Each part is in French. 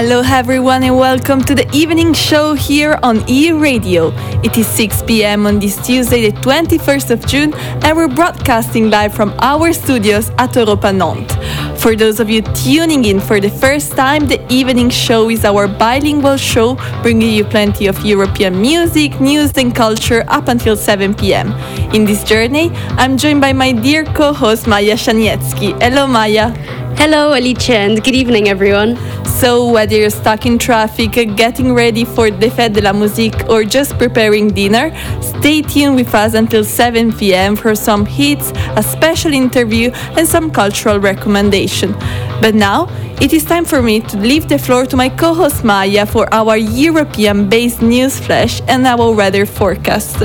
Hello, everyone, and welcome to the evening show here on E Radio. It is 6 p.m. on this Tuesday, the 21st of June, and we're broadcasting live from our studios at Europa Nantes. For those of you tuning in for the first time, the evening show is our bilingual show, bringing you plenty of European music, news, and culture up until 7 p.m. In this journey, I'm joined by my dear co host Maya Shanietsky. Hello, Maya. Hello, Alicia, and good evening, everyone. So, whether you're stuck in traffic, getting ready for the Fête de la Musique, or just preparing dinner, stay tuned with us until 7 pm for some hits, a special interview, and some cultural recommendation. But now, it is time for me to leave the floor to my co host Maya for our European based news flash and our weather forecast.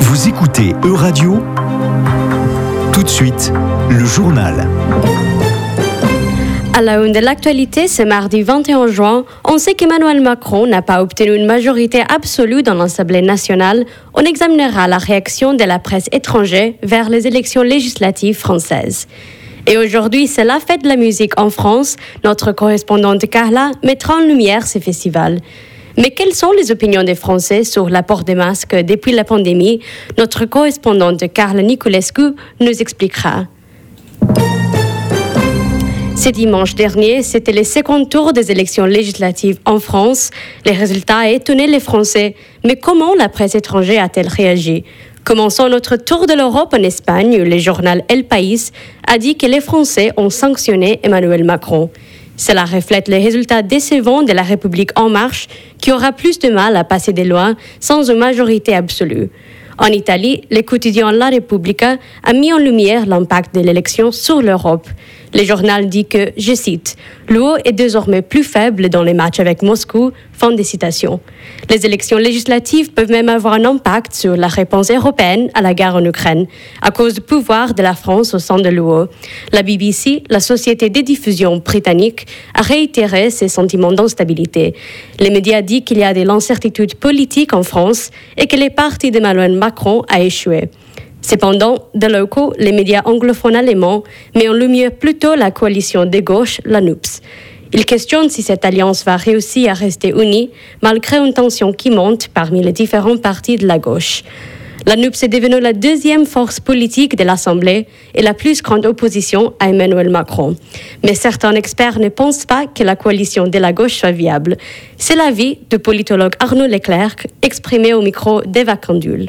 Vous écoutez Euradio Tout de suite, le journal. À la une de l'actualité, ce mardi 21 juin, on sait qu'Emmanuel Macron n'a pas obtenu une majorité absolue dans l'Assemblée nationale. On examinera la réaction de la presse étrangère vers les élections législatives françaises. Et aujourd'hui, c'est la fête de la musique en France. Notre correspondante Carla mettra en lumière ce festival. Mais quelles sont les opinions des Français sur l'apport des masques depuis la pandémie? Notre correspondante Carla Niculescu nous expliquera. Ce dimanche dernier, c'était le second tour des élections législatives en France. Les résultats étonné les Français. Mais comment la presse étrangère a-t-elle réagi? Commençons notre tour de l'Europe en Espagne, le journal El País a dit que les Français ont sanctionné Emmanuel Macron. Cela reflète les résultats décevants de la République en marche, qui aura plus de mal à passer des lois sans une majorité absolue. En Italie, le quotidien La Repubblica a mis en lumière l'impact de l'élection sur l'Europe. Le journal dit que, je cite, L'eau est désormais plus faible dans les matchs avec Moscou. Fin de citation. Les élections législatives peuvent même avoir un impact sur la réponse européenne à la guerre en Ukraine, à cause du pouvoir de la France au sein de l'UE. La BBC, la société de diffusion britannique, a réitéré ses sentiments d'instabilité. Les médias disent qu'il y a de l'incertitude politique en France et que le parti d'Emmanuel Macron a échoué. Cependant, de locaux, les médias anglophones allemands mettent en lumière plutôt la coalition de gauche, la NUPS. Ils questionnent si cette alliance va réussir à rester unie malgré une tension qui monte parmi les différents partis de la gauche. La NUPS est devenue la deuxième force politique de l'Assemblée et la plus grande opposition à Emmanuel Macron. Mais certains experts ne pensent pas que la coalition de la gauche soit viable. C'est l'avis du politologue Arnaud Leclerc exprimé au micro d'Eva Candule.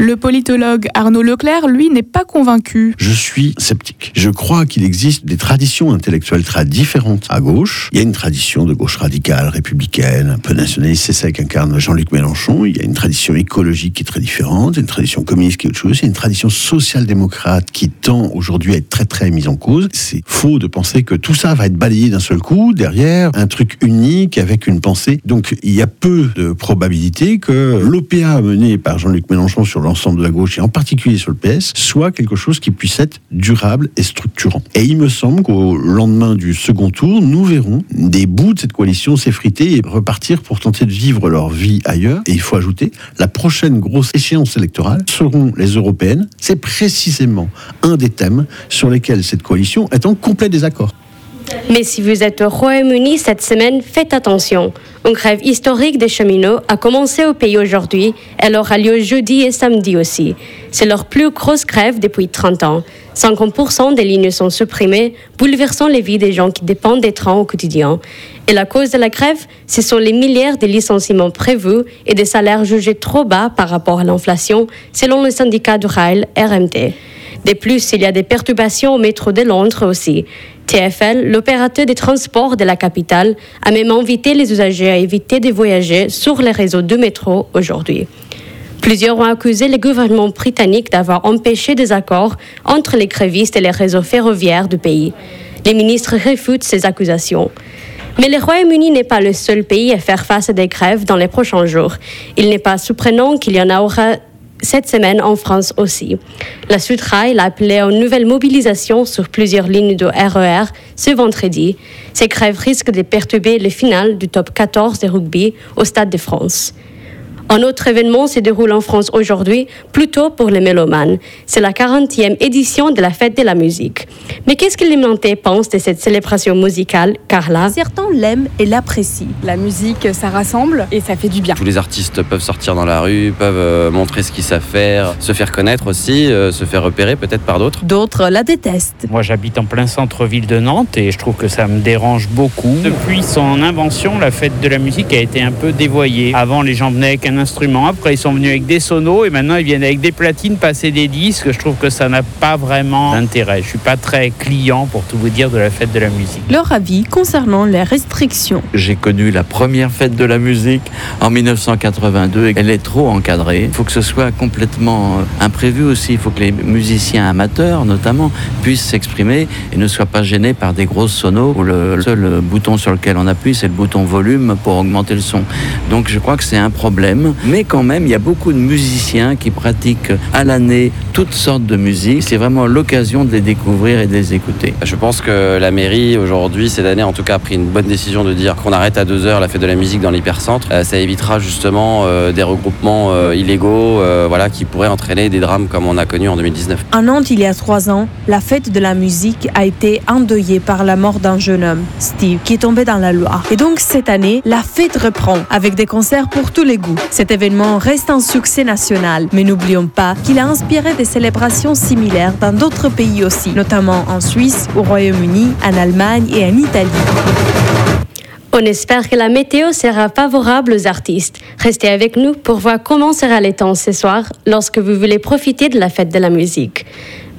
Le politologue Arnaud Leclerc, lui, n'est pas convaincu. Je suis sceptique. Je crois qu'il existe des traditions intellectuelles très différentes à gauche. Il y a une tradition de gauche radicale, républicaine, un peu nationaliste, c'est ça qu'incarne Jean-Luc Mélenchon. Il y a une tradition écologique qui est très différente, une tradition communiste qui est autre chose. Il y a une tradition social-démocrate qui tend aujourd'hui à être très très mise en cause. C'est faux de penser que tout ça va être balayé d'un seul coup derrière un truc unique avec une pensée. Donc il y a peu de probabilité que l'OPA mené par Jean-Luc Mélenchon sur l'ensemble de la gauche et en particulier sur le PS soit quelque chose qui puisse être durable et structurant. Et il me semble qu'au lendemain du second tour, nous verrons des bouts de cette coalition s'effriter et repartir pour tenter de vivre leur vie ailleurs. Et il faut ajouter, la prochaine grosse échéance électorale seront les européennes. C'est précisément un des thèmes sur lesquels cette coalition est en complet désaccord. Mais si vous êtes au Royaume-Uni cette semaine, faites attention. Une grève historique des cheminots a commencé au pays aujourd'hui. Elle aura lieu jeudi et samedi aussi. C'est leur plus grosse grève depuis 30 ans. 50% des lignes sont supprimées, bouleversant les vies des gens qui dépendent des trains au quotidien. Et la cause de la grève, ce sont les milliards de licenciements prévus et des salaires jugés trop bas par rapport à l'inflation, selon le syndicat du rail RMT. De plus, il y a des perturbations au métro de Londres aussi. TFL, l'opérateur des transports de la capitale, a même invité les usagers à éviter de voyager sur les réseaux de métro aujourd'hui. Plusieurs ont accusé le gouvernement britannique d'avoir empêché des accords entre les grévistes et les réseaux ferroviaires du pays. Les ministres réfutent ces accusations. Mais le Royaume-Uni n'est pas le seul pays à faire face à des grèves dans les prochains jours. Il n'est pas surprenant qu'il y en aura cette semaine en France aussi. La Sudrail a appelé à une nouvelle mobilisation sur plusieurs lignes de RER ce vendredi. Ces grèves risquent de perturber le final du top 14 de rugby au Stade de France. Un autre événement se déroule en France aujourd'hui, plutôt pour les mélomanes. C'est la 40e édition de la fête de la musique. Mais qu'est-ce que les Nantais pensent de cette célébration musicale, Carla? Certains l'aiment et l'apprécient. La musique, ça rassemble et ça fait du bien. Tous les artistes peuvent sortir dans la rue, peuvent euh, montrer ce qu'ils savent faire, se faire connaître aussi, euh, se faire repérer peut-être par d'autres. D'autres la détestent. Moi j'habite en plein centre-ville de Nantes et je trouve que ça me dérange beaucoup. Depuis son invention, la fête de la musique a été un peu dévoyée. Avant les gens venaient avec un instrument, après ils sont venus avec des sonos et maintenant ils viennent avec des platines passer des disques. Je trouve que ça n'a pas vraiment d'intérêt. Je suis pas très client pour tout vous dire de la fête de la musique. Leur avis concernant les restrictions. J'ai connu la première fête de la musique en 1982 et elle est trop encadrée. Il faut que ce soit complètement euh, imprévu aussi. Il faut que les musiciens amateurs notamment puissent s'exprimer et ne soient pas gênés par des grosses sonos où le seul bouton sur lequel on appuie c'est le bouton volume pour augmenter le son. Donc je crois que c'est un problème. Mais quand même, il y a beaucoup de musiciens qui pratiquent à l'année toutes sortes de musique. C'est vraiment l'occasion de les découvrir et de les écouter. Je pense que la mairie aujourd'hui, cette année en tout cas, a pris une bonne décision de dire qu'on arrête à 2 heures la fête de la musique dans l'hypercentre. Euh, ça évitera justement euh, des regroupements euh, illégaux voilà, qui pourraient entraîner des drames comme on a connu en 2019. À Nantes, il y a trois ans, la fête de la musique a été endeuillée par la mort d'un jeune homme, Steve, qui est tombé dans la Loire. Et donc cette année, la fête reprend avec des concerts pour tous les goûts. Cet événement reste un succès national, mais n'oublions pas qu'il a inspiré des célébrations similaires dans d'autres pays aussi, notamment en Suisse, au Royaume-Uni, en Allemagne et en Italie. On espère que la météo sera favorable aux artistes. Restez avec nous pour voir comment sera le temps ce soir lorsque vous voulez profiter de la fête de la musique.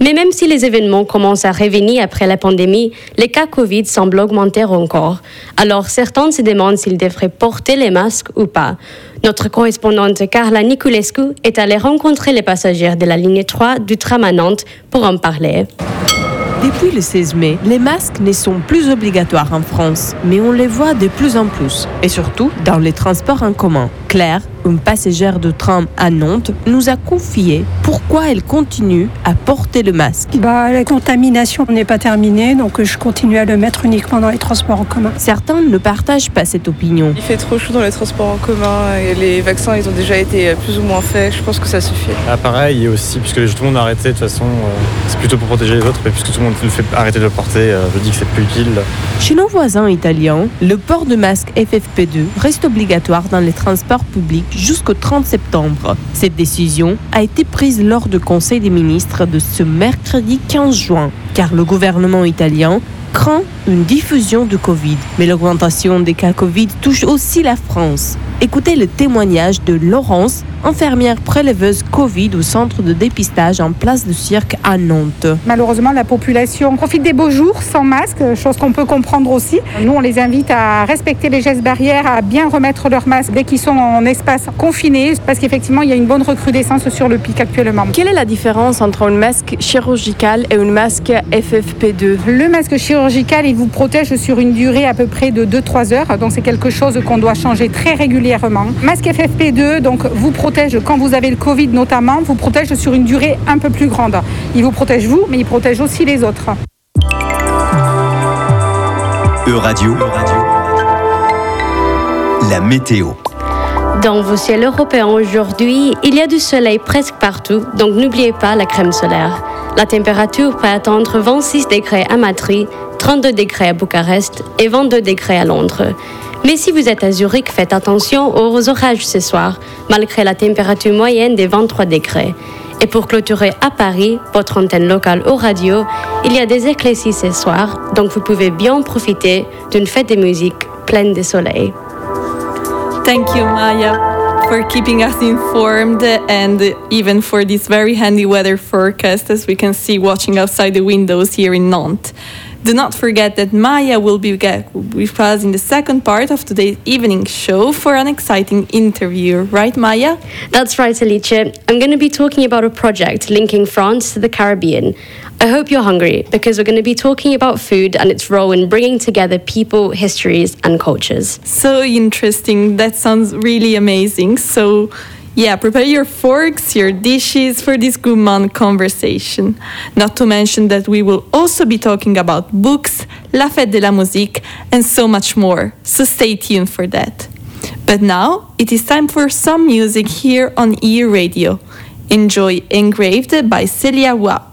Mais même si les événements commencent à revenir après la pandémie, les cas Covid semblent augmenter encore. Alors certains se demandent s'ils devraient porter les masques ou pas. Notre correspondante Carla Niculescu est allée rencontrer les passagers de la ligne 3 du tram à Nantes pour en parler. Depuis le 16 mai, les masques ne sont plus obligatoires en France, mais on les voit de plus en plus, et surtout dans les transports en commun. Claire, une passagère de tram à Nantes, nous a confié pourquoi elle continue à porter le masque. Bah, la contamination n'est pas terminée, donc je continue à le mettre uniquement dans les transports en commun. Certains ne partagent pas cette opinion. Il fait trop chaud dans les transports en commun et les vaccins ils ont déjà été plus ou moins faits, je pense que ça suffit. Ah, pareil, et aussi, puisque tout le monde a arrêté, de toute façon, euh, c'est plutôt pour protéger les autres, mais puisque tout le monde le fait arrêter de le porter, euh, je dis que c'est plus utile. Chez nos voisins italiens, le port de masque FFP2 reste obligatoire dans les transports publics jusqu'au 30 septembre. Cette décision a été prise lors du Conseil des ministres de ce mercredi 15 juin, car le gouvernement italien craint une diffusion de Covid. Mais l'augmentation des cas Covid touche aussi la France. Écoutez le témoignage de Laurence, infirmière préleveuse Covid au centre de dépistage en place de cirque à Nantes. Malheureusement, la population profite des beaux jours sans masque, chose qu'on peut comprendre aussi. Nous, on les invite à respecter les gestes barrières, à bien remettre leur masque dès qu'ils sont en espace confiné, parce qu'effectivement, il y a une bonne recrudescence sur le pic actuellement. Quelle est la différence entre un masque chirurgical et un masque FFP2 Le masque chirurgical, il vous protège sur une durée à peu près de 2-3 heures, donc c'est quelque chose qu'on doit changer très régulièrement Masque FFP2, donc vous protège quand vous avez le Covid notamment, vous protège sur une durée un peu plus grande. Il vous protège vous, mais il protège aussi les autres. E-Radio, la météo. Dans vos ciels européens aujourd'hui, il y a du soleil presque partout, donc n'oubliez pas la crème solaire. La température peut atteindre 26 degrés à Madrid, 32 degrés à Bucarest et 22 degrés à Londres. Mais si vous êtes à Zurich, faites attention aux orages ce soir, malgré la température moyenne des 23 degrés. Et pour clôturer à Paris, votre antenne locale au radio, il y a des éclaircies ce soir, donc vous pouvez bien profiter d'une fête de musique pleine de soleil. Thank you, Maya, for keeping us informed and even for this very handy weather forecast, as we can see watching outside the windows here in Nantes. Do not forget that Maya will be with us in the second part of today's evening show for an exciting interview, right, Maya? That's right, Alice. I'm going to be talking about a project linking France to the Caribbean. I hope you're hungry because we're going to be talking about food and its role in bringing together people, histories, and cultures. So interesting. That sounds really amazing. So, yeah, prepare your forks, your dishes for this gourmand conversation. Not to mention that we will also be talking about books, La Fête de la Musique, and so much more. So stay tuned for that. But now it is time for some music here on E Radio. Enjoy Engraved by Celia Wa.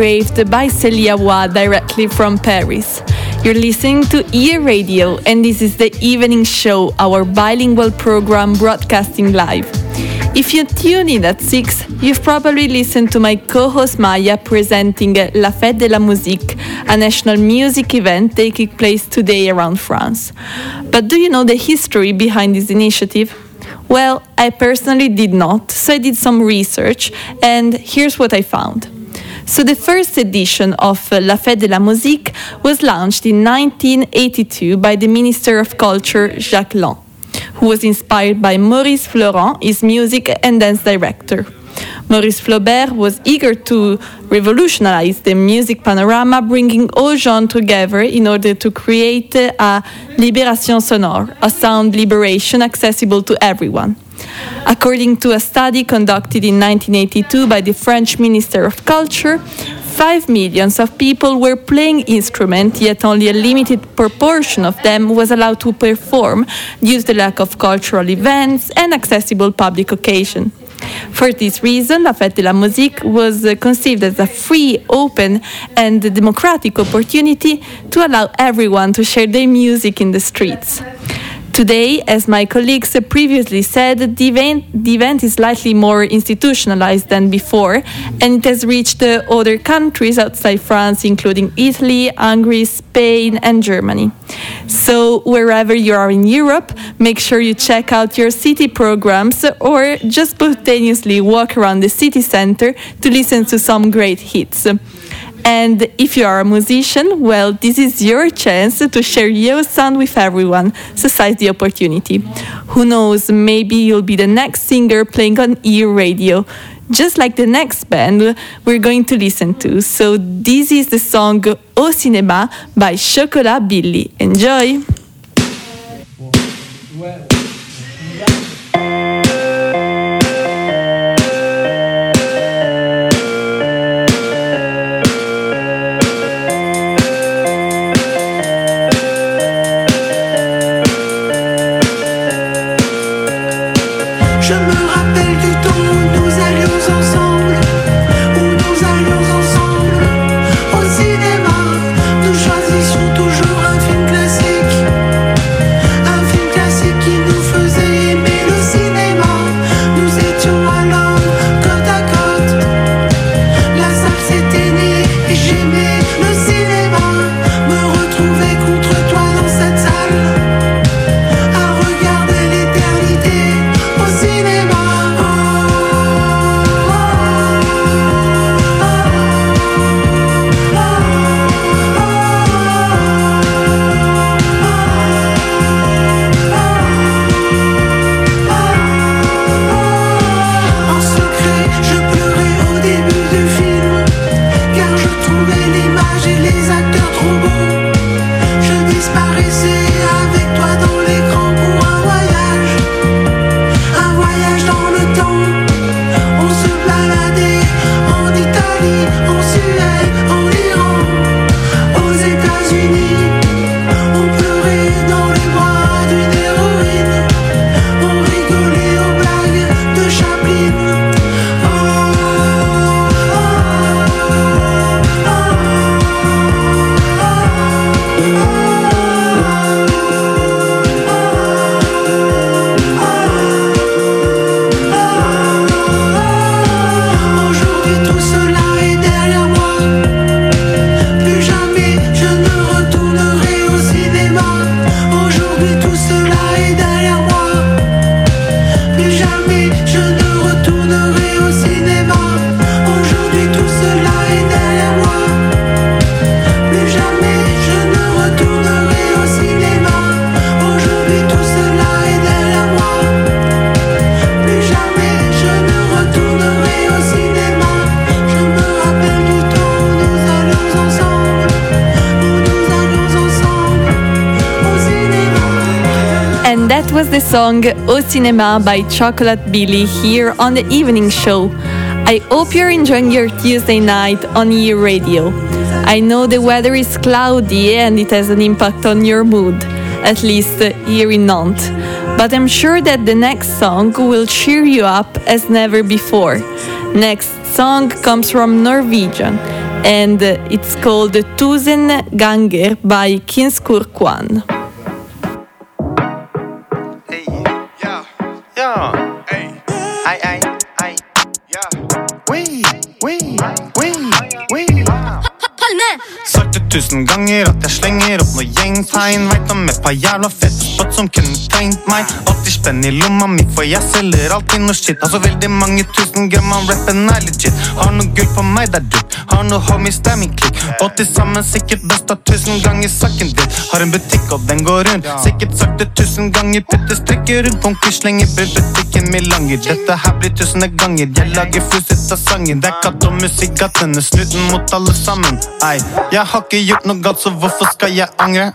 By Celia Wa directly from Paris. You're listening to Ear Radio, and this is the evening show, our bilingual program broadcasting live. If you tune in at 6, you've probably listened to my co host Maya presenting La Fête de la Musique, a national music event taking place today around France. But do you know the history behind this initiative? Well, I personally did not, so I did some research, and here's what I found. So, the first edition of uh, La Fête de la Musique was launched in 1982 by the Minister of Culture, Jacques Lang, who was inspired by Maurice Florent, his music and dance director. Maurice Flaubert was eager to revolutionize the music panorama, bringing all genres together in order to create a libération sonore, a sound liberation accessible to everyone. According to a study conducted in 1982 by the French Minister of Culture, 5 millions of people were playing instruments, yet only a limited proportion of them was allowed to perform due to the lack of cultural events and accessible public occasion. For this reason, La Fête de la Musique was uh, conceived as a free, open, and democratic opportunity to allow everyone to share their music in the streets. Today, as my colleagues previously said, the event, the event, is slightly more institutionalized than before, and it has reached other countries outside France, including Italy, Hungary, Spain, and Germany. So, wherever you are in Europe, make sure you check out your city programs or just spontaneously walk around the city center to listen to some great hits. And if you are a musician, well, this is your chance to share your sound with everyone. So seize the opportunity. Who knows, maybe you'll be the next singer playing on ear radio, just like the next band we're going to listen to. So this is the song Au Cinéma by Chocolat Billy. Enjoy! Song Au Cinéma by Chocolate Billy here on the evening show. I hope you're enjoying your Tuesday night on E Radio. I know the weather is cloudy and it has an impact on your mood, at least here in Nantes. But I'm sure that the next song will cheer you up as never before. Next song comes from Norwegian and it's called Tusen Ganger by Kinskur Kwan. Tusen ganger at jeg slenger gjengtegn. Veit om et par jævla fette spot som kunne tegnet meg. 80 spenn i lomma mi, for jeg selger alltid noe shit. Altså veldig mange tusen gram av rappen er legit. Har noe gull på meg, det er dypt. Har noe homies, det er min klikk. Og til sammen sikkert best av tusen ganger saken din. Har en butikk, og den går rundt. Sikkert sagt det tusen ganger. Putter strikker rundt konkurs, slenger bort butikken min langer. Dette her blir tusende ganger. Jeg lager flus ut av sangen. Det er katt og musikk, gattene, snuten mot alle sammen. Ei, jeg har ikke gjort noe galt, så hvorfor skal jeg angre?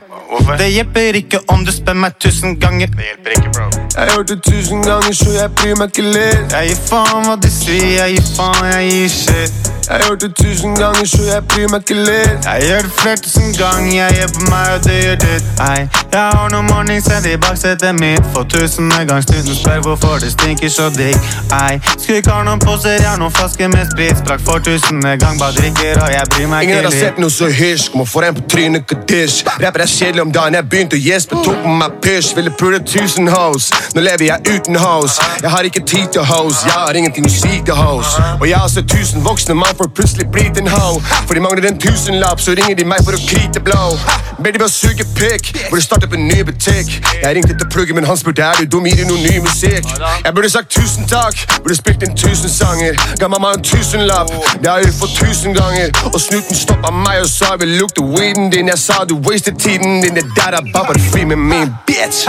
Det hjelper ikke om du spør meg tusen ganger. Det hjelper ikke, bro. Jeg har hørt det tusen ganger, så jeg bryr meg ikke litt. Jeg gir faen hva de sier, jeg gir faen, jeg gir shit. Jeg har hørt det tusen ganger, så jeg bryr meg ikke litt. Jeg gjør det flere tusen ganger, jeg gjør på meg, og det gjør ditt. Ei, jeg har noen morningsett i baksetet mitt. For tusende gang snuten spør hvorfor det stinker så digg. Ei, skulle ikke ha noen poser, jeg har noen flasker med sprit. Sprakk for tusende gang, bare drikker, og jeg bryr meg ikke litt. Ingen har sett noe så hysj, må få en på trynet, kadish. Rapper er kjedelig om dagen, jeg begynte å gjespe, tok på meg pysj. Ville pule tusen hoes, nå lever jeg uten hoes. Jeg har ikke tid til hoes, jeg har ingenting å si til hoes. Og jeg har sett tusen voksne mann for plutselig blitt en ho. For de mangler en tusenlapp, så ringer de meg for å krite blå. Ber de meg suge pikk, burde starte opp en ny butikk. Jeg ringte til pluggen, men han spurte er du dum, gir du noe ny musikk. Jeg burde sagt tusen takk, burde spilt inn tusen sanger. Ga mamma en tusenlapp, det har gjort for tusen ganger. Og snuten stoppa meg og sa vil lukte weeden din. Jeg sa du wasted tiden din, det der er bare fri med min bitch.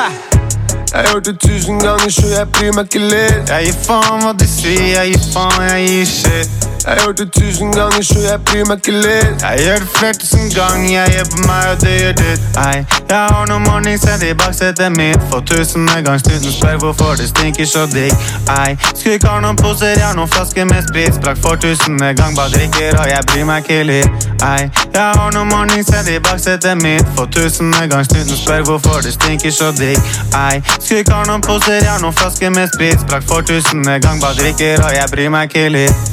Jeg har hørt det tusen ganger, så jeg bryr meg ikke litt. Jeg gir faen hva de sier, jeg gir faen, jeg gir shit. Jeg har det tusen ganger, så jeg bryr meg ikke litt. Jeg gjør det flere tusen ganger, jeg gjør på meg, og det gjør ditt. Ei, jeg har noen morningsett i baksetet mitt. For tusende gang snuten spør hvorfor det stinker så digg. Ei, skulle ikke ha noen poser, jeg har noen flasker med sprit. Sprakk for tusende gang, bare drikker, og jeg bryr meg ikke litt. Ei, jeg har noen morningsett i baksetet mitt. For tusende gang snuten spør hvorfor det stinker så digg. Ei, skulle ikke ha noen poser, jeg har noen flasker med sprit. Sprakk for tusende gang, bare drikker, og jeg bryr meg ikke litt.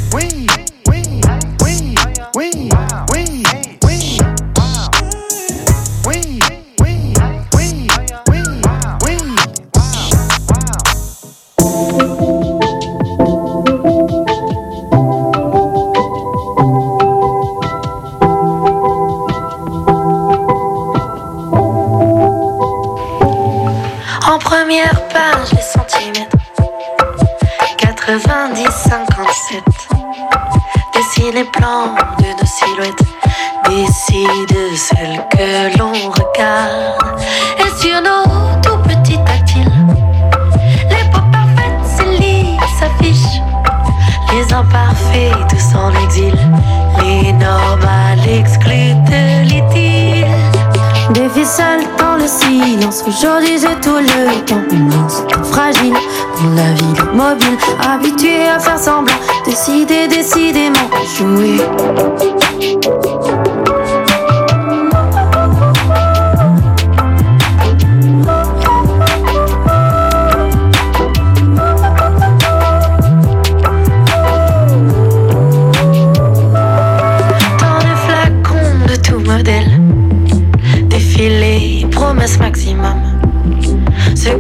En première page, les centimètres. 90, 57. Dessine les plans de nos silhouettes. Décide celle que l'on regarde. Et sur nos tout petits tactiles, les peaux parfaites, lit, s'affichent. Les imparfaits, tous en exil. Les normales l'idylle. Des ficelles dans le silence. Aujourd'hui j'ai tout le temps. Instant fragile dans la ville mobile. Habitué à faire semblant. Décider, décidément jouer.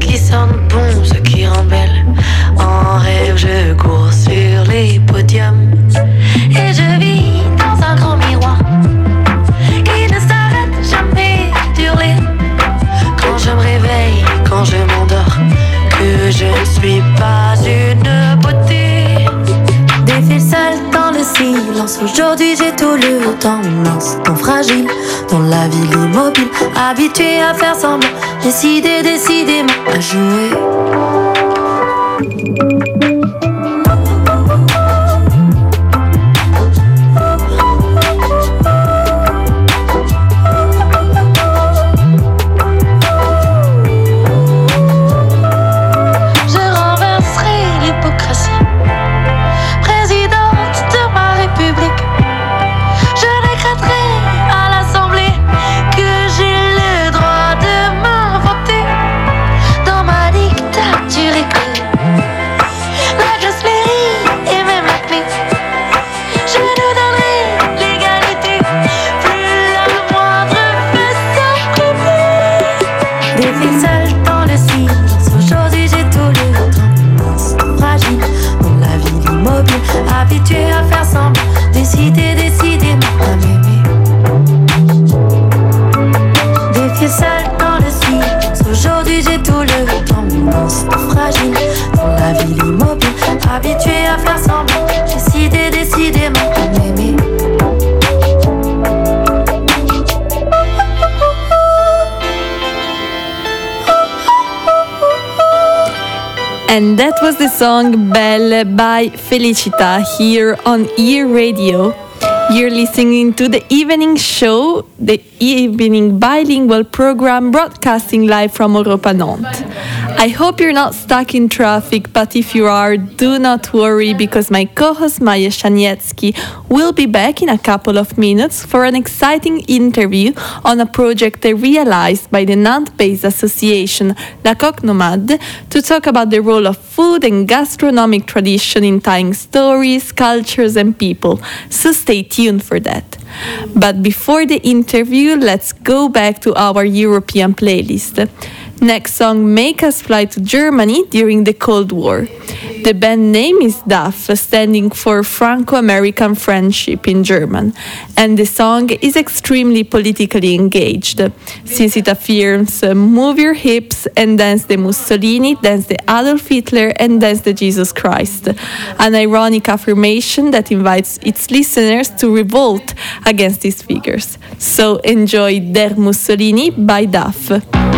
Qui sentent bon, Aujourd'hui j'ai tout le temps. Un instant fragile dans la ville immobile. Habitué à faire semblant. Décider, décidément à jouer. And that was the song Belle by Felicita here on E Radio. You're listening to the evening show, the evening bilingual program broadcasting live from Europa Nantes. I hope you're not stuck in traffic, but if you are, do not worry because my co host Maya Shanietsky will be back in a couple of minutes for an exciting interview on a project they realized by the Nantes based association La Coque Nomade to talk about the role of food and gastronomic tradition in tying stories, cultures, and people. So stay tuned for that. But before the interview, let's go back to our European playlist. Next song, Make Us Fly to Germany during the Cold War. The band name is DAF, standing for Franco American Friendship in German, and the song is extremely politically engaged, since it affirms uh, move your hips and dance the Mussolini, dance the Adolf Hitler, and dance the Jesus Christ. An ironic affirmation that invites its listeners to revolt against these figures. So enjoy Der Mussolini by DAF.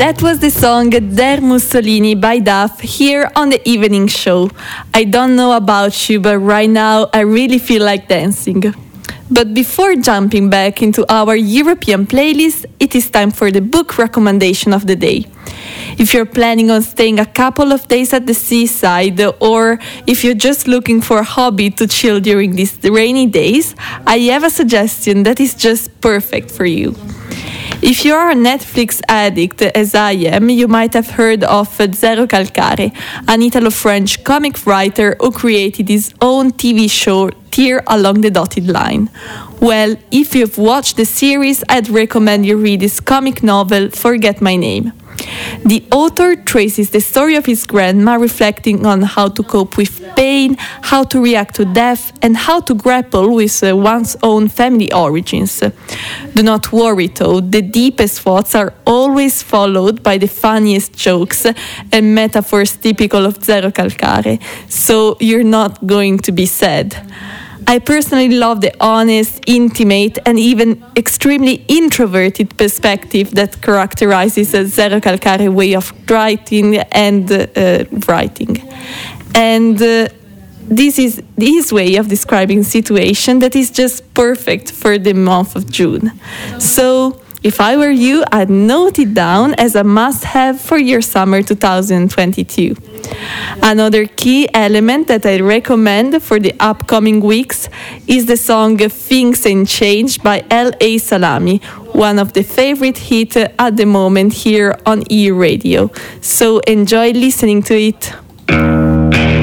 That was the song Der Mussolini by Duff here on the evening show. I don't know about you, but right now I really feel like dancing. But before jumping back into our European playlist, it is time for the book recommendation of the day. If you're planning on staying a couple of days at the seaside, or if you're just looking for a hobby to chill during these rainy days, I have a suggestion that is just perfect for you. If you are a Netflix addict, as I am, you might have heard of Zero Calcare, an Italo French comic writer who created his own TV show, Tear Along the Dotted Line. Well, if you've watched the series, I'd recommend you read his comic novel, Forget My Name. The author traces the story of his grandma, reflecting on how to cope with pain, how to react to death, and how to grapple with uh, one's own family origins. Do not worry though, the deepest thoughts are always followed by the funniest jokes and metaphors typical of Zero Calcare, so you're not going to be sad. I personally love the honest, intimate, and even extremely introverted perspective that characterizes a Zero Calcare way of writing and uh, writing. And uh, this is his way of describing situation that is just perfect for the month of June. So if I were you, I'd note it down as a must have for your summer 2022. Another key element that I recommend for the upcoming weeks is the song Things Ain't Changed by L.A. Salami, one of the favorite hits at the moment here on E Radio. So enjoy listening to it.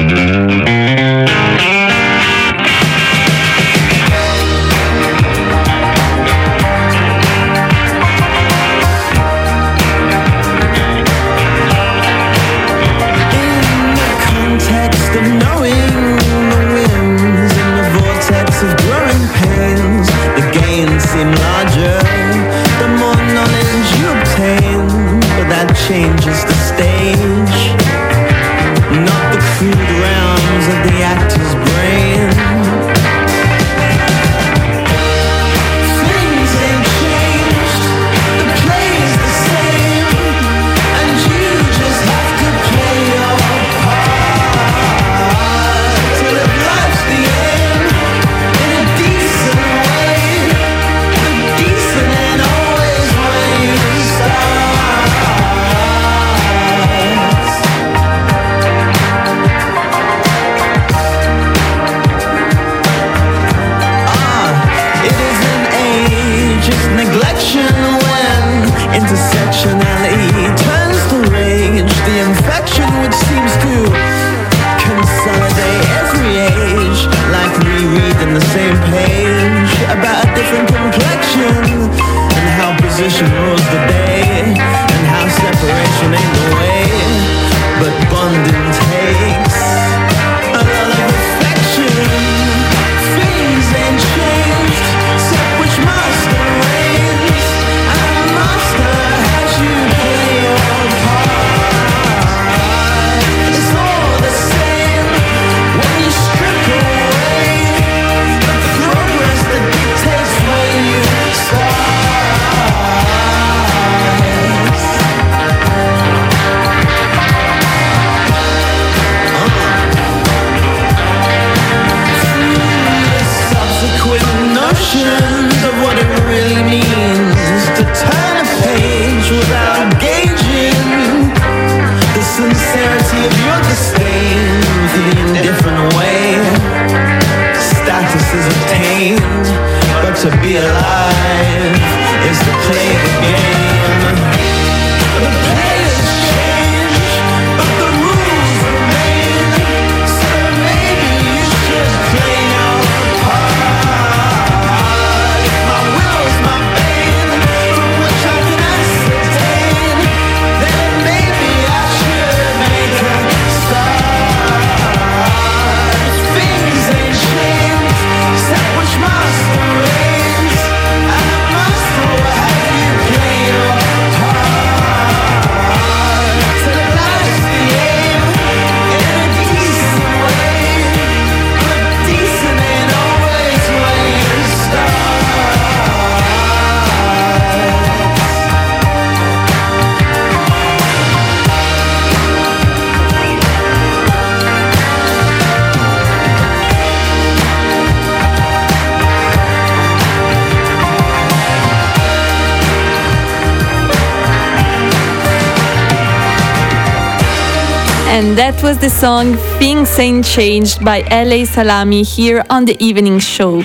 And that was the song Things Ain't Changed by LA Salami here on the evening show.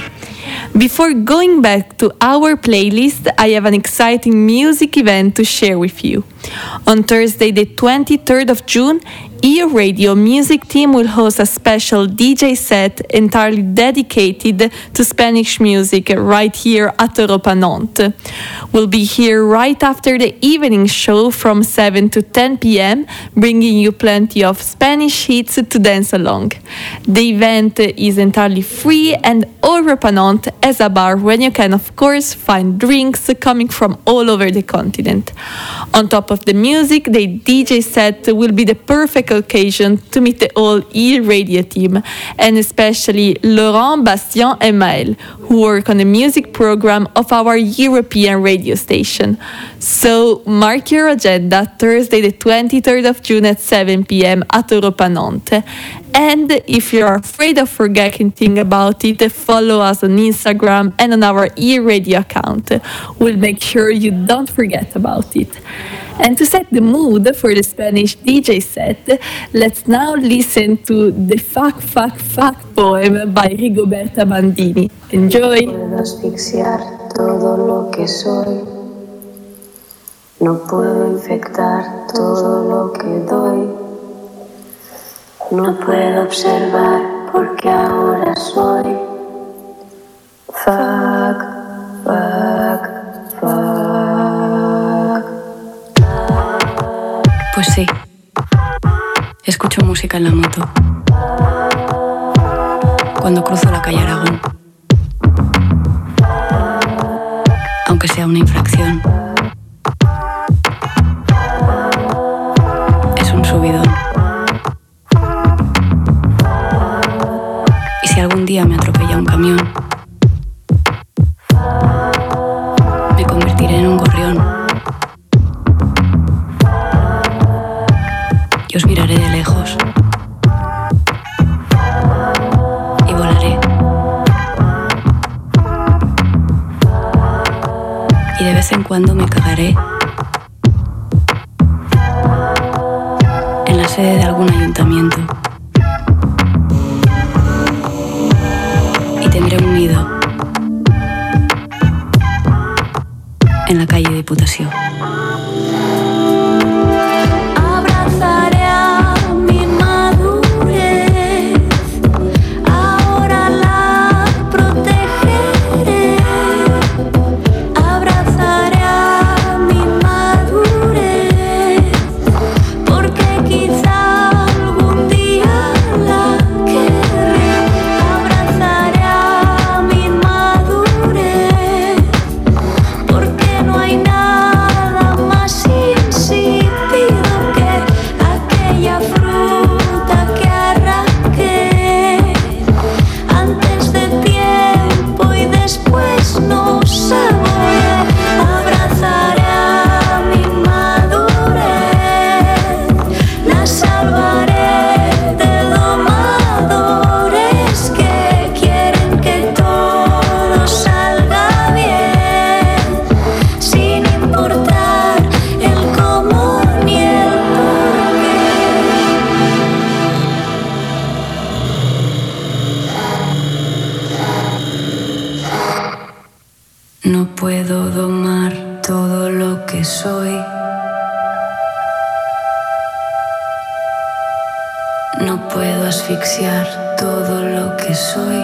Before going back to our playlist, I have an exciting music event to share with you. On Thursday, the 23rd of June, EO Radio music team will host a special DJ set entirely dedicated to Spanish music right here at Europa Nantes. We'll be here right after the evening show from 7 to 10 p.m., bringing you plenty of Spanish hits to dance along. The event is entirely free and Europa Nantes as a bar when you can, of course, find drinks coming from all over the continent. On top of the music, the DJ set will be the perfect occasion to meet the whole E radio team, and especially Laurent, Bastien, and Maël, who work on the music program of our European radio station. So mark your agenda Thursday, the 23rd of June at 7 p.m. at Europa Nantes. And if you're afraid of forgetting about it, follow us on Instagram and on our e-radio account. We'll make sure you don't forget about it. And to set the mood for the Spanish DJ set, let's now listen to the Fuck Fuck Fuck poem by Rigoberta Bandini. Enjoy! No puedo infectar todo lo que doy. No puedo observar porque ahora soy. Fuck, fuck, fuck. Pues sí. Escucho música en la moto. Cuando cruzo la calle Aragón. Aunque sea una infracción. Puedo domar todo lo que soy. No puedo asfixiar todo lo que soy.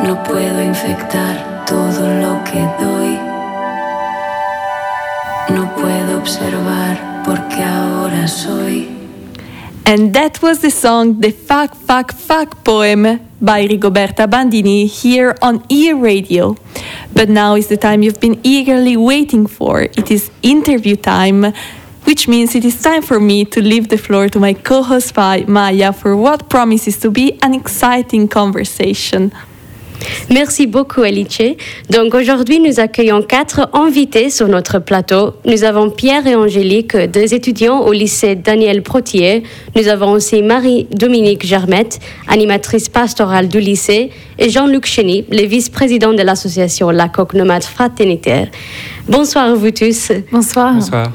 No puedo infectar todo lo que doy. No puedo observar porque ahora soy. And that was the song The Fuck Fuck Fuck poem by Rigoberta Bandini here on E Radio. But now is the time you've been eagerly waiting for. It is interview time, which means it is time for me to leave the floor to my co host Maya for what promises to be an exciting conversation. Merci beaucoup Alice. Donc aujourd'hui nous accueillons quatre invités sur notre plateau. Nous avons Pierre et Angélique, deux étudiants au lycée Daniel Protier. Nous avons aussi Marie-Dominique Germette, animatrice pastorale du lycée, et Jean-Luc Chény, le vice-président de l'association La Coque Nomade Fraternitaire. Bonsoir à vous tous. Bonsoir. Bonsoir.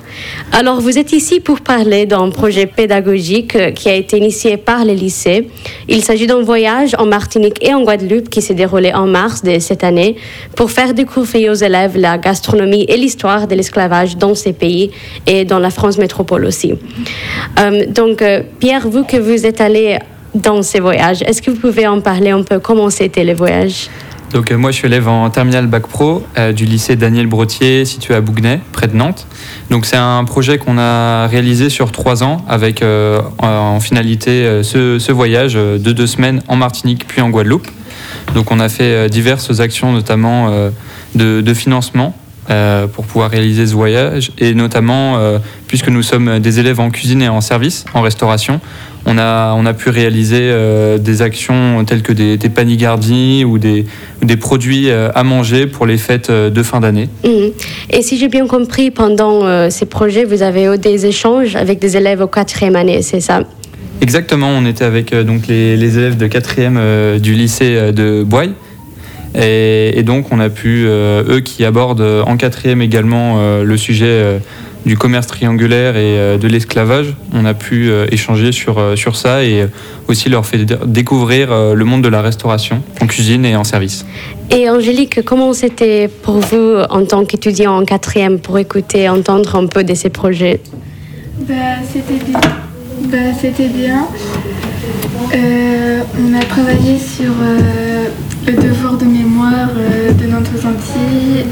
Alors, vous êtes ici pour parler d'un projet pédagogique euh, qui a été initié par les lycées. Il s'agit d'un voyage en Martinique et en Guadeloupe qui s'est déroulé en mars de cette année pour faire découvrir aux élèves la gastronomie et l'histoire de l'esclavage dans ces pays et dans la France métropole aussi. Euh, donc, euh, Pierre, vous que vous êtes allé dans ces voyages, est-ce que vous pouvez en parler un peu? Comment c'était les voyages Donc euh, moi je suis élève en terminale bac pro euh, du lycée Daniel Brotier situé à Bougnay, près de Nantes. Donc c'est un projet qu'on a réalisé sur trois ans avec euh, en finalité ce, voyage de deux semaines en Martinique puis en Guadeloupe. Donc on a fait diverses actions notamment de financement euh, pour pouvoir réaliser ce voyage et notamment euh, puisque nous sommes des élèves en cuisine et en service, en restauration, on a, on a pu réaliser euh, des actions telles que des, des panigardies ou des, ou des produits à manger pour les fêtes de fin d'année. Mhm. Et si j'ai bien compris, pendant ces projets, vous avez eu des échanges avec des élèves au quatrième année, c'est ça? Exactement, on était avec donc les, les élèves de 4e du lycée de Boye. Et, et donc on a pu, euh, eux qui abordent euh, en quatrième également euh, le sujet euh, du commerce triangulaire et euh, de l'esclavage, on a pu euh, échanger sur, sur ça et aussi leur faire dé- découvrir euh, le monde de la restauration en cuisine et en service. Et Angélique, comment c'était pour vous en tant qu'étudiant en quatrième pour écouter, entendre un peu de ces projets? Bah, c'était bien. Bah, c'était bien. Euh, on a travaillé sur euh, le devoir de mémoire euh, de aux Antilles,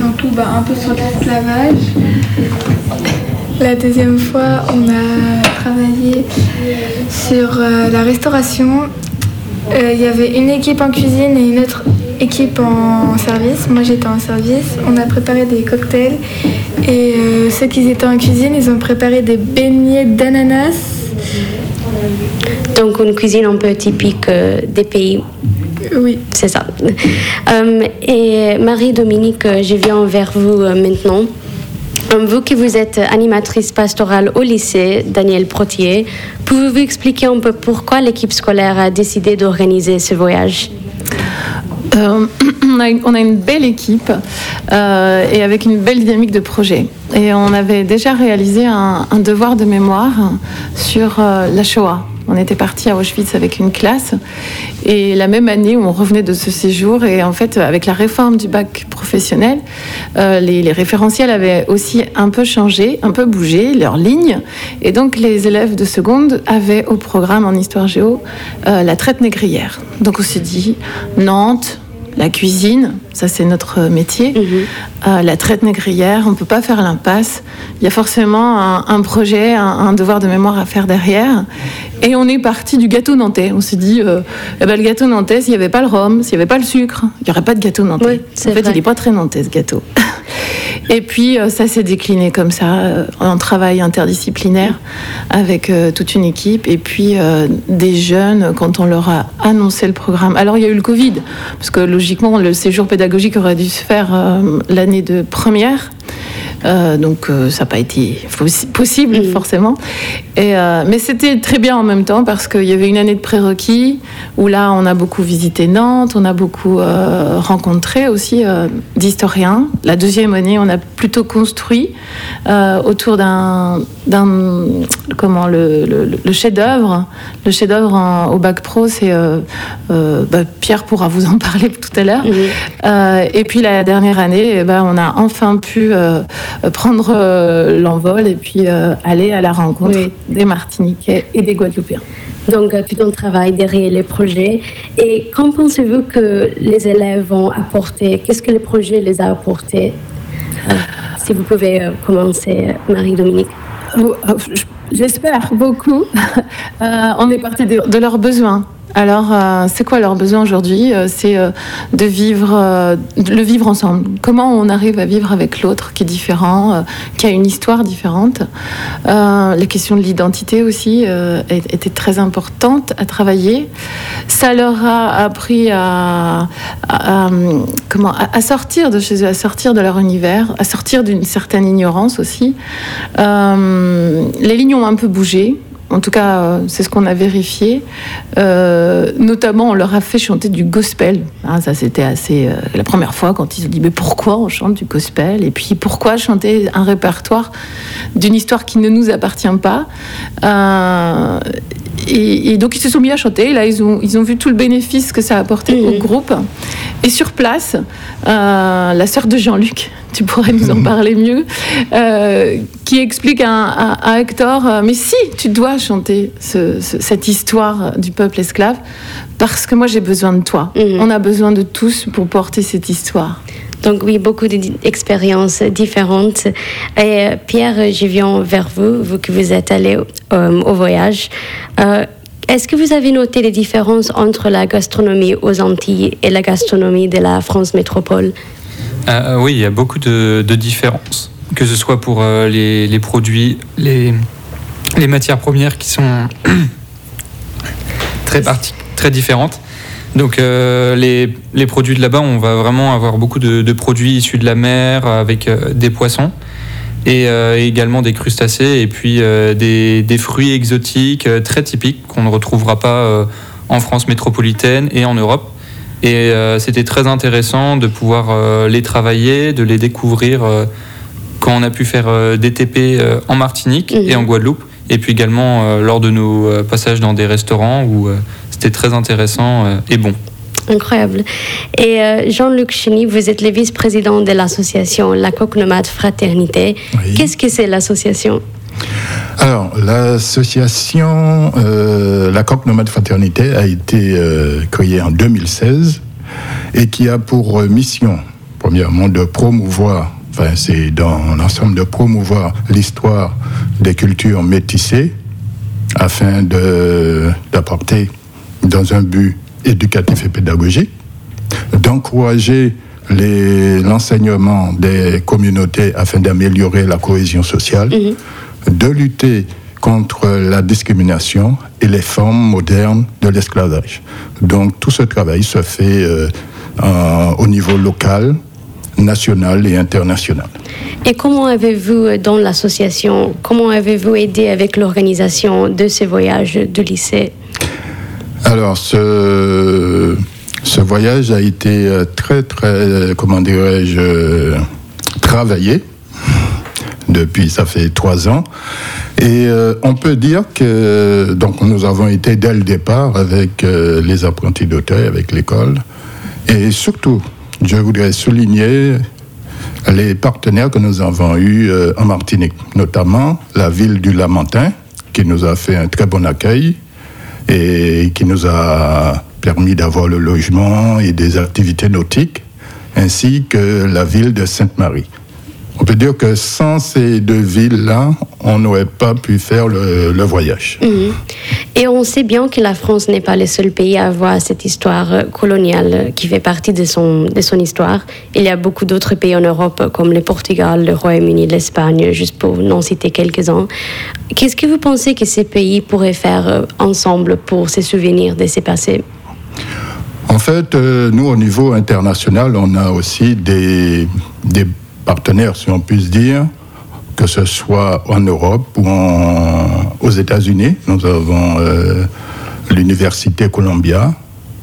dans tout, bah, un peu sur l'esclavage. La deuxième fois, on a travaillé sur la restauration. Il y avait une équipe en cuisine et une autre équipe en service. Moi, j'étais en service. On a préparé des cocktails et ceux qui étaient en cuisine, ils ont préparé des beignets d'ananas. Donc une cuisine un peu typique euh, des pays. Oui. C'est ça. Euh, et Marie-Dominique, euh, je viens vers vous maintenant. Vous qui vous êtes animatrice pastorale au lycée Daniel Protier, pouvez-vous expliquer un peu pourquoi l'équipe scolaire a décidé d'organiser ce voyage? Euh, on, a, une belle équipe euh, et avec une belle dynamique de projet. Et on avait déjà réalisé un, devoir de mémoire sur euh, la Shoah. On était parti à Auschwitz avec une classe et la même année où on revenait de ce séjour et en fait avec la réforme du bac professionnel, les, référentiels avaient aussi un peu changé, un peu bougé leur ligne et donc les élèves de seconde avaient au programme en histoire géo la traite négrière. Donc on s'est dit Nantes, la cuisine, ça c'est notre métier. Euh, la traite négrière, on ne peut pas faire l'impasse. Il y a forcément un, un projet, un, un devoir de mémoire à faire derrière. Et on est parti du gâteau nantais. On s'est dit, euh, eh ben, le gâteau nantais, s'il n'y avait pas le rhum, s'il n'y avait pas le sucre, il n'y aurait pas de gâteau nantais. en fait, vrai. il n'est pas très nantais ce gâteau. Et puis euh, ça s'est décliné comme ça, en travail interdisciplinaire avec toute une équipe et puis des jeunes quand on leur a annoncé le programme. Alors il y a eu le Covid, parce que logiquement le séjour pédagogique aurait dû se faire euh, l'année de première. Euh, donc euh, ça n'a pas été possi- possible forcément. Et, euh, mais c'était très bien en même temps parce qu'il y avait une année de prérequis où là on a beaucoup visité Nantes, on a beaucoup rencontré aussi d'historiens. La deuxième année on a plutôt construit autour d'un comment le, chef-d'œuvre. Le chef-d'œuvre au bac pro c'est bah, Pierre pourra vous en parler tout à l'heure. Euh, et puis la dernière année, eh ben, on a enfin pu prendre euh, l'envol et puis euh, aller à la rencontre des Martiniquais et des Guadeloupéens. Donc, euh, tout un travail derrière les projets. Et qu'en pensez-vous que les élèves vont apporter Qu'est-ce que le projet les a apporté? Euh, Si vous pouvez euh, commencer, euh, Marie-Dominique. J'espère beaucoup. Euh, on est parti de, de leurs besoins. Alors, euh, c'est quoi leurs besoins aujourd'hui Euh, C'est euh, de vivre, de le vivre ensemble. Comment on arrive à vivre avec l'autre qui est différent, qui a une histoire différente. La question de l'identité aussi était très importante à travailler. Ça leur a appris à, comment, à, sortir de chez eux, à sortir de leur univers, à sortir d'une certaine ignorance aussi. Les lignes ont un peu bougé. En tout cas, euh, c'est ce qu'on a vérifié. Euh, notamment, on leur a fait chanter du gospel. Ah, ça, c'était assez euh, la première fois quand ils ont dit mais pourquoi on chante du gospel? Et puis pourquoi chanter un répertoire d'une histoire qui ne nous appartient pas? Et, et donc ils se sont mis à chanter. Là, ils ont, ils ont vu tout le bénéfice que ça a apporté au groupe. Et sur place, euh, la sœur de Jean-Luc, tu pourrais nous en parler mieux, euh, qui explique à, à- à Hector, euh, mais si, tu dois chanter ce- ce- cette histoire du peuple esclave, parce que moi j'ai besoin de toi. On a besoin de tous pour porter cette histoire. Donc oui, beaucoup d'expériences différentes. Et euh, Pierre, je viens vers vous, vous que vous êtes allé euh, au voyage. Euh, Est-ce que vous avez noté les différences entre la gastronomie aux Antilles et la gastronomie de la France métropole? Oui, il y a beaucoup de, différences, que ce soit pour les, produits, les, matières premières qui sont très, très différentes. Donc euh, les, les produits de là-bas, on va vraiment avoir beaucoup de, de produits issus de la mer avec euh, des poissons et euh, également des crustacés et puis euh, des, des fruits exotiques euh, très typiques qu'on ne retrouvera pas euh, en France métropolitaine et en Europe. Et euh, c'était très intéressant de pouvoir euh, les travailler, de les découvrir euh, quand on a pu faire euh, des TP euh, en Martinique et en Guadeloupe. Et puis également euh, lors de nos euh, passages dans des restaurants où euh, c'était très intéressant euh, et bon. Incroyable. Et euh, Jean-Luc Chény, vous êtes le vice-président de l'association La Coque Nomade Fraternité. Qu'est-ce que c'est l'association? Alors, l'association euh, La Coque Nomade Fraternité a été euh, créée en 2016 et qui a pour mission, premièrement, de promouvoir, enfin, c'est dans l'ensemble de promouvoir l'histoire des cultures métissées afin de- d'apporter, dans un but éducatif et pédagogique, d'encourager l'enseignement des communautés afin d'améliorer la cohésion sociale, de lutter contre la discrimination et les formes modernes de l'esclavage. Donc tout ce travail se fait euh, en- au niveau local, national et international. Et comment avez-vous, euh, dans l'association, comment avez-vous aidé avec l'organisation de ces voyages de lycée Alors, ce, voyage a été euh, très, très, euh, comment dirais-je, euh, travaillé depuis, ça fait trois ans. Et on peut dire que donc nous avons été dès le départ avec les apprentis d'Auteuil, avec l'école. Et surtout, je voudrais souligner les partenaires que nous avons eus en Martinique, notamment la ville du Lamentin, qui nous a fait un très bon accueil et qui nous a permis d'avoir le logement et des activités nautiques, ainsi que la ville de Sainte-Marie. On peut dire que sans ces deux villes-là, on n'aurait pas pu faire le, le voyage. Mhm. Et on sait bien que la France n'est pas le seul pays à avoir cette histoire coloniale qui fait partie de son, de son histoire. Il y a beaucoup d'autres pays en Europe comme le Portugal, le Royaume-Uni, l'Espagne, juste pour n'en citer quelques-uns. Qu'est-ce que vous pensez que ces pays pourraient faire euh, ensemble pour se souvenir de ces passés? En fait, euh, nous, au niveau international, on a aussi des, des partenaires, si on puisse dire, que ce soit en Europe ou aux États-Unis. Nous avons euh, l'Université Columbia,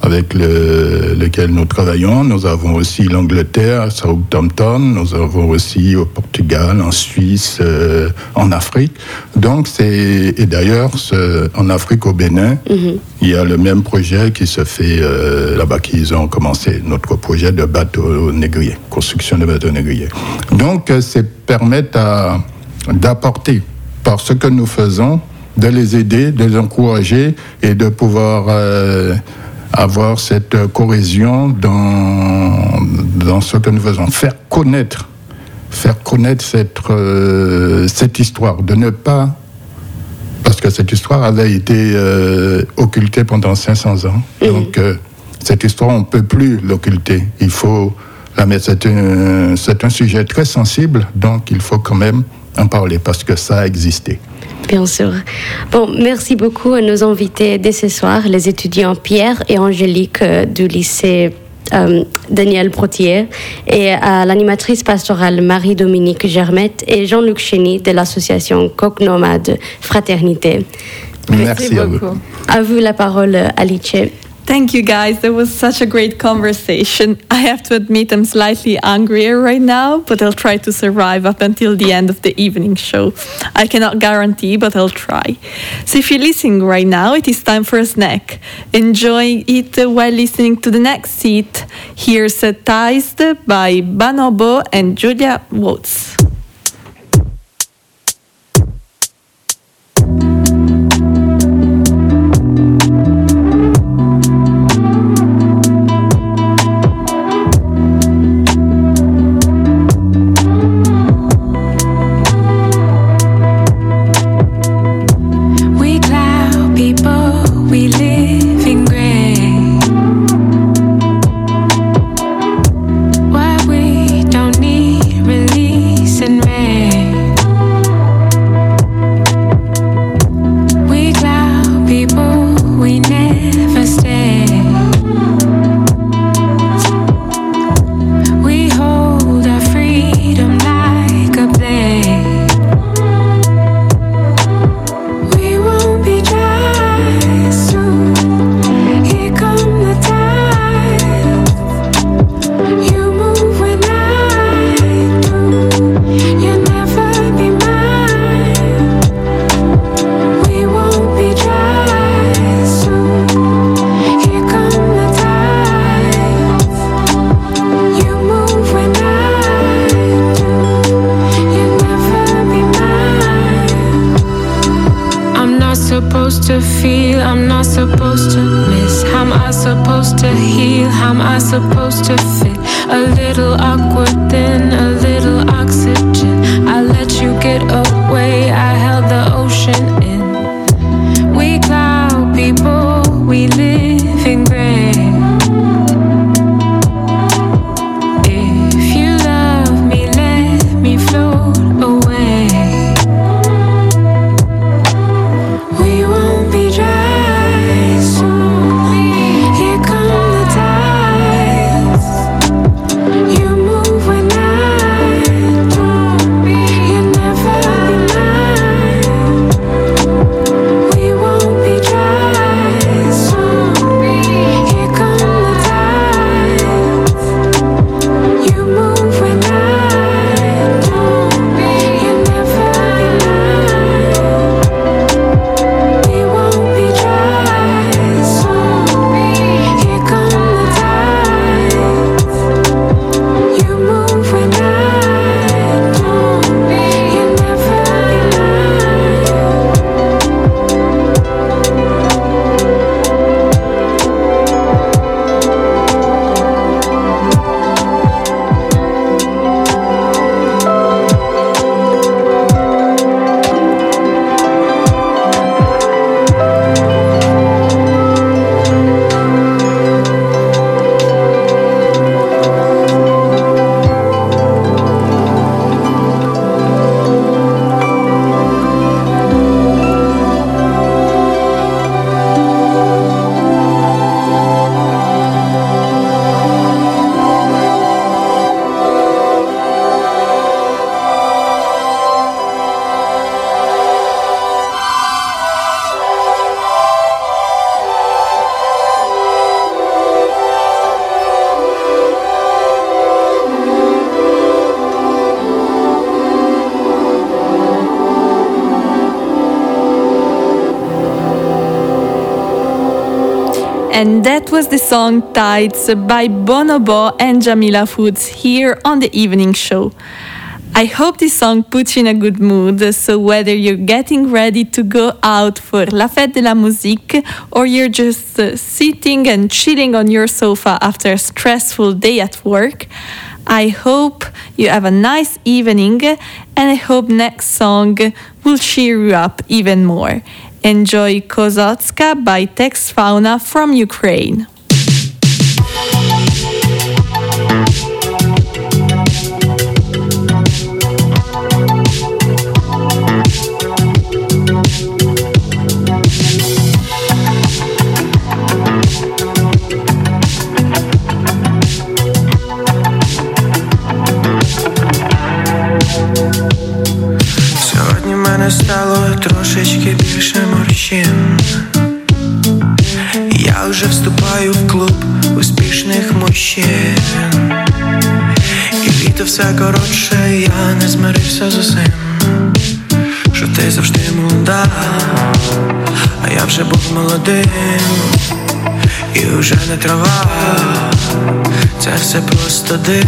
avec le- lequel nous travaillons. Nous avons aussi l'Angleterre, Southampton. Nous avons aussi au Portugal, en Suisse, euh, en Afrique. Donc, c'est et d'ailleurs en Afrique, au Bénin, il y a le même projet qui se fait euh, là-bas, qu'ils ont commencé, notre projet de bateau négrier, construction de bateaux négriers. Donc, euh, c'est permettre d'apporter, par ce que nous faisons, de les aider, de les encourager et de pouvoir euh, avoir cette euh, cohésion dans, dans ce que nous faisons. Faire connaître, faire connaître cette, euh, cette histoire, de ne pas parce que cette histoire avait été euh, occultée pendant 500 ans. Donc, euh, cette histoire, on ne peut plus l'occulter. Il faut la mettre. C'est un, c'est un sujet très sensible, donc il faut quand même en parler parce que ça a existé. Bien sûr. Bon, merci beaucoup à nos invités dès ce soir, les étudiants Pierre et Angélique euh, du lycée euh, Daniel Protier et à l'animatrice pastorale Marie-Dominique Germette et Jean-Luc Chény de l'association Coq Nomade Fraternité. Merci, à vous. À vous la parole, Alice. Thank you guys. That was such a great conversation. I have to admit I'm slightly angrier right now, but I'll try to survive up until the end of the evening show. I cannot guarantee, but I'll try. So if you're listening right now, it is time for a snack. Enjoy it while listening to the next seat. Here's Tized by Banobo and Julia Watts. And that was the song Tides by Bonobo and Jamila Foods here on the evening show. I hope this song puts you in a good mood. So, whether you're getting ready to go out for La Fête de la Musique or you're just uh, sitting and chilling on your sofa after a stressful day at work, I hope you have a nice evening and I hope next song will cheer you up even more. Enjoy Kozotska by Tex Fauna from Ukraine. причин я вже вступаю в клуб успішних мужчин, і літо все коротше, я не змирився з усім, що ти завжди молода, а я вже був молодим, і вже не трава, це все просто дим.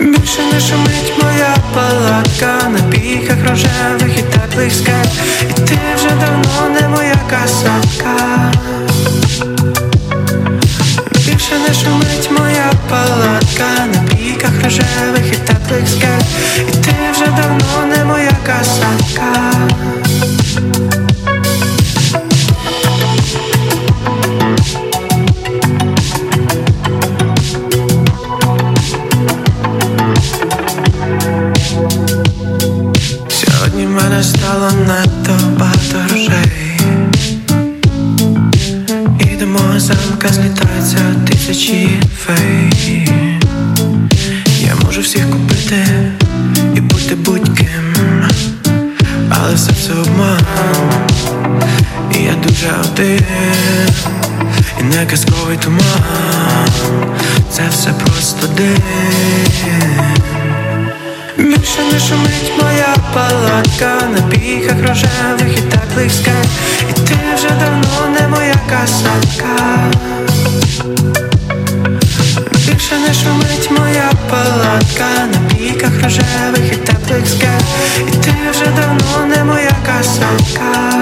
Більше не шумить моя палатка на піках рожевих і теплих скель І ти вже давно не моя касатка. Більше не шумить моя палатка на піках рожевих і теплих скель І ти вже давно не моя касатка Казковий туман. Це все просто дим. Більше не шумить моя палатка. На піхах рожевих і теплих скель. І ти вже давно не моя касатка. Більше не шумить моя палатка. На піках рожевих і теплих скель. І ти вже давно не моя касатка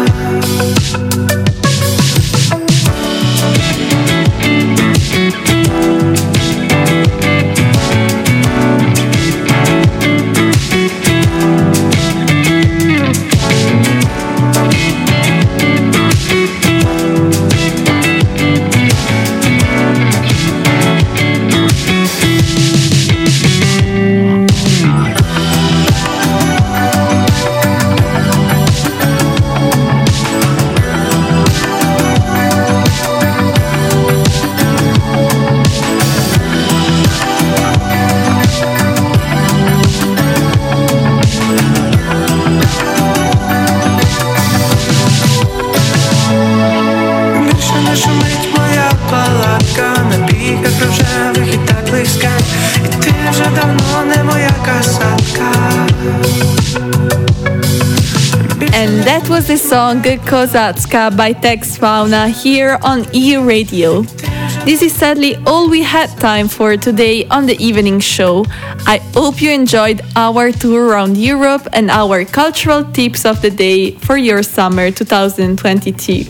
And that was the song Kozatska by Tex Fauna here on E Radio. This is sadly all we had time for today on the evening show. I hope you enjoyed our tour around Europe and our cultural tips of the day for your summer 2022.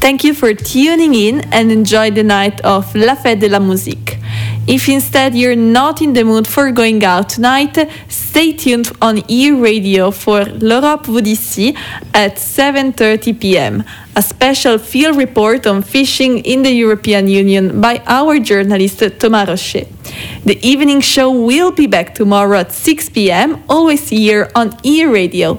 Thank you for tuning in and enjoy the night of La Fête de la Musique. If instead you're not in the mood for going out tonight, stay tuned on E Radio for L'Europe vous at 7:30 p.m. A special field report on fishing in the European Union by our journalist Thomas Rocher. The evening show will be back tomorrow at 6 p.m. always here on E Radio.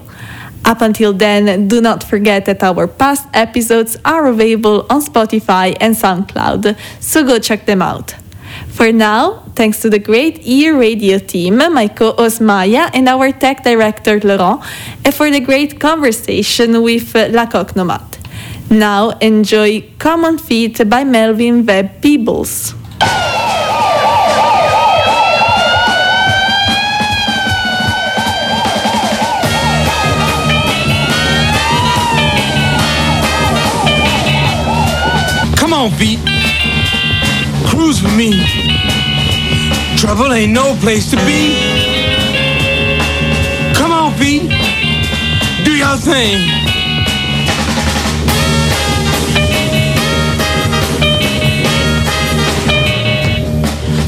Up until then, do not forget that our past episodes are available on Spotify and SoundCloud, so go check them out. For now, thanks to the great E Radio team, my co host Maya, and our tech director Laurent, and for the great conversation with uh, La Coque Nomade. Now, enjoy Common Feet by Melvin Webb Peebles. Come on, beat. Cruise with me. Trouble ain't no place to be. Come on, beat. Do your thing.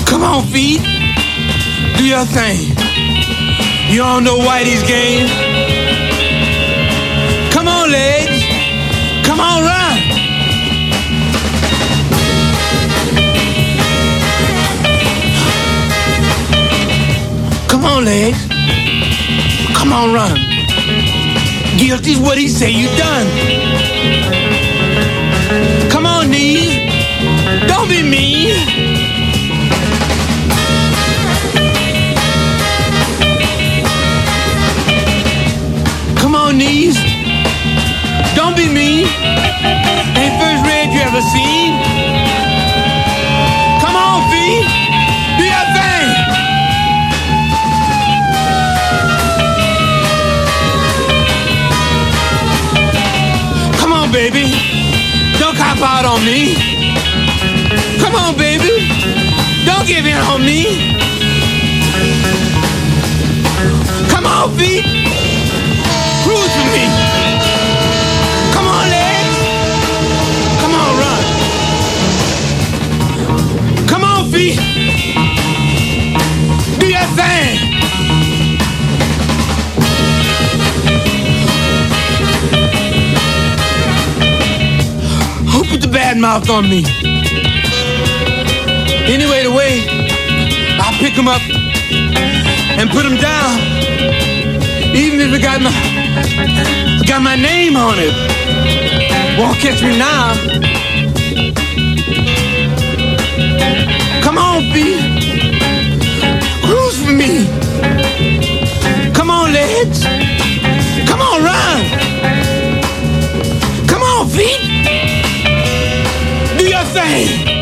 Come on, feet. Do your thing. You don't know Whitey's game. Come on, legs. Legs. Come on, run. Guilty's what he say you done. Come on, knees. Don't be mean. Come on, knees. Don't be mean. Ain't first baby. Out on me. Come on, baby. Don't give in on me. Come on, feet. Cruise with me. bad mouth on me. Anyway, the way I pick him up and put him down, even if it got my, got my name on it, won't catch me now. Come on, B. Cruise for me. Come on, legs. Come on, run. Come on, feet same.